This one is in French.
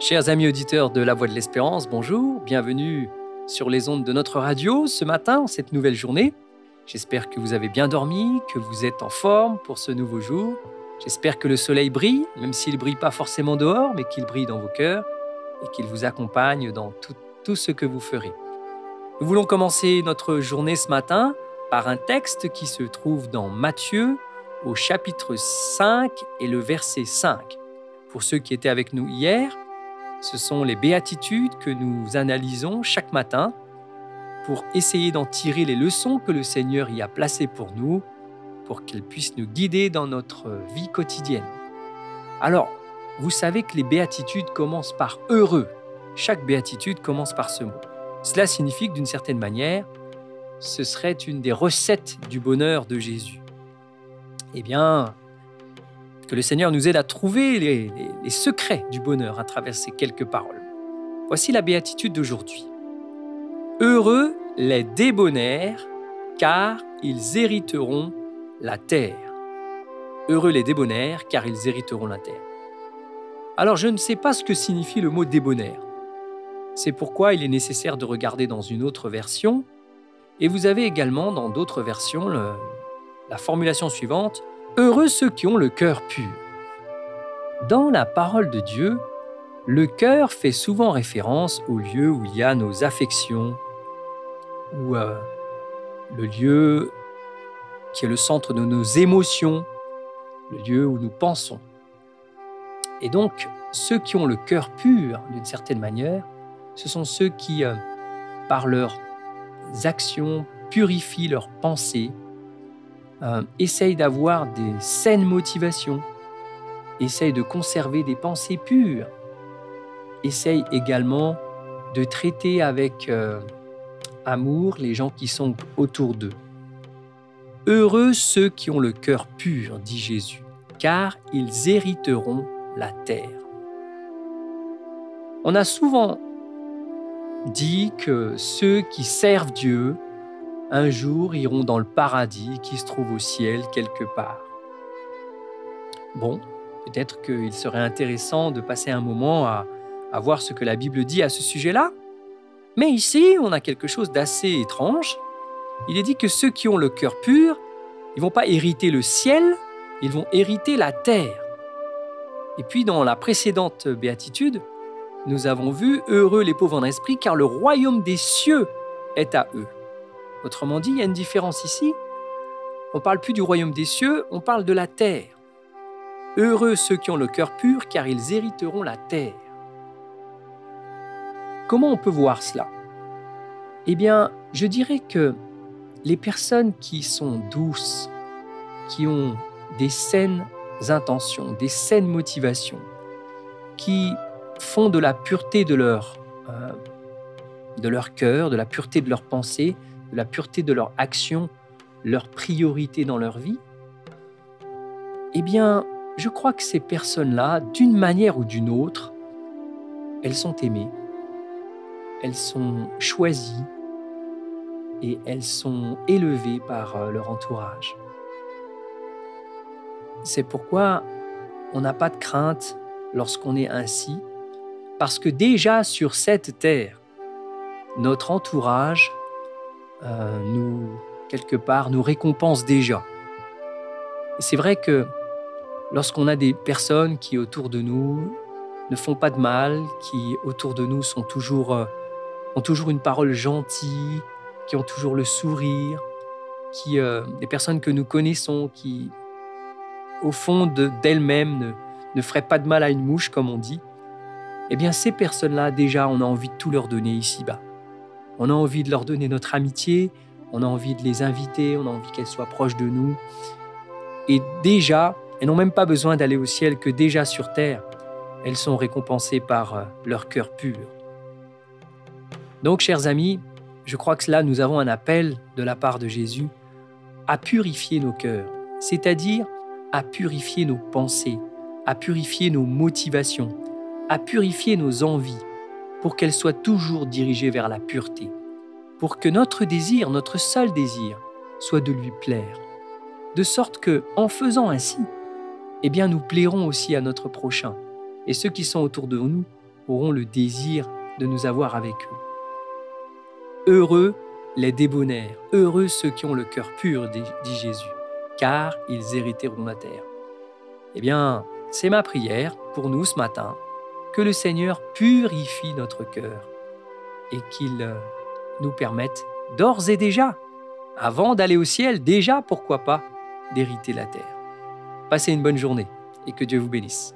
Chers amis auditeurs de La Voix de l'Espérance, bonjour, bienvenue sur les ondes de notre radio ce matin, cette nouvelle journée. J'espère que vous avez bien dormi, que vous êtes en forme pour ce nouveau jour. J'espère que le soleil brille, même s'il ne brille pas forcément dehors, mais qu'il brille dans vos cœurs et qu'il vous accompagne dans tout, tout ce que vous ferez. Nous voulons commencer notre journée ce matin par un texte qui se trouve dans Matthieu au chapitre 5 et le verset 5. Pour ceux qui étaient avec nous hier, ce sont les béatitudes que nous analysons chaque matin pour essayer d'en tirer les leçons que le Seigneur y a placées pour nous, pour qu'elles puissent nous guider dans notre vie quotidienne. Alors, vous savez que les béatitudes commencent par heureux. Chaque béatitude commence par ce mot. Cela signifie que d'une certaine manière, ce serait une des recettes du bonheur de Jésus. Eh bien, que le Seigneur nous aide à trouver les, secrets du bonheur à travers ces quelques paroles. Voici la béatitude d'aujourd'hui. Heureux les débonnaires, car ils hériteront la terre. Heureux les débonnaires, car ils hériteront la terre. Alors je ne sais pas ce que signifie le mot débonnaire. C'est pourquoi il est nécessaire de regarder dans une autre version. Et vous avez également dans d'autres versions la formulation suivante Heureux ceux qui ont le cœur pur. Dans la parole de Dieu, le cœur fait souvent référence au lieu où il y a nos affections, ou euh, le lieu qui est le centre de nos émotions, le lieu où nous pensons. Et donc, ceux qui ont le cœur pur, d'une certaine manière, ce sont ceux qui, euh, par leurs actions, purifient leurs pensées, euh, essaye d'avoir des saines motivations, essaye de conserver des pensées pures, essaye également de traiter avec euh, amour les gens qui sont autour d'eux. Heureux ceux qui ont le cœur pur, dit Jésus, car ils hériteront la terre. On a souvent dit que ceux qui servent Dieu un jour iront dans le paradis qui se trouve au ciel quelque part. Bon, peut-être qu'il serait intéressant de passer un moment à, voir ce que la Bible dit à ce sujet-là. Mais ici, on a quelque chose d'assez étrange. Il est dit que ceux qui ont le cœur pur, ils vont pas hériter le ciel, ils vont hériter la terre. Et puis dans la précédente béatitude, nous avons vu heureux les pauvres en esprit, car le royaume des cieux est à eux. Autrement dit, il y a une différence ici. On ne parle plus du royaume des cieux, on parle de la terre. Heureux ceux qui ont le cœur pur, car ils hériteront la terre. Comment on peut voir cela? Eh bien, je dirais que les personnes qui sont douces, qui ont des saines intentions, des saines motivations, qui font de la pureté de leur, euh, de leur cœur, de la pureté de leurs pensées, la pureté de leur action, leur priorité dans leur vie, eh bien, je crois que ces personnes-là, d'une manière ou d'une autre, elles sont aimées, elles sont choisies et elles sont élevées par euh, leur entourage. C'est pourquoi on n'a pas de crainte lorsqu'on est ainsi, parce que déjà sur cette terre, notre entourage euh, nous, quelque part, nous récompense déjà. Et c'est vrai que lorsqu'on a des personnes qui autour de nous ne font pas de mal, qui autour de nous sont toujours, euh, ont toujours une parole gentille, qui ont toujours le sourire, qui, euh, des personnes que nous connaissons, qui au fond d'elles-mêmes ne, ne feraient pas de mal à une mouche, comme on dit, eh bien ces personnes-là, déjà, on a envie de tout leur donner ici-bas. On a envie de leur donner notre amitié, on a envie de les inviter, on a envie qu'elles soient proches de nous. Et déjà, elles n'ont même pas besoin d'aller au ciel, que déjà sur terre, elles sont récompensées par euh, leur cœur pur. Donc, chers amis, je crois que là, nous avons un appel de la part de Jésus à purifier nos cœurs, c'est-à-dire à purifier nos pensées, à purifier nos motivations, à purifier nos envies, pour qu'elle soit toujours dirigée vers la pureté, pour que notre désir, notre seul désir, soit de lui plaire, de sorte que, en faisant ainsi, eh bien, nous plairons aussi à notre prochain, et ceux qui sont autour de nous auront le désir de nous avoir avec eux. Heureux les débonnaires, heureux ceux qui ont le cœur pur, dit Jésus, car ils hériteront la terre. Eh bien, c'est ma prière pour nous ce matin, que le Seigneur purifie notre cœur et qu'il euh, nous permette d'ores et déjà, avant d'aller au ciel, déjà, pourquoi pas, d'hériter la terre. Passez une bonne journée et que Dieu vous bénisse.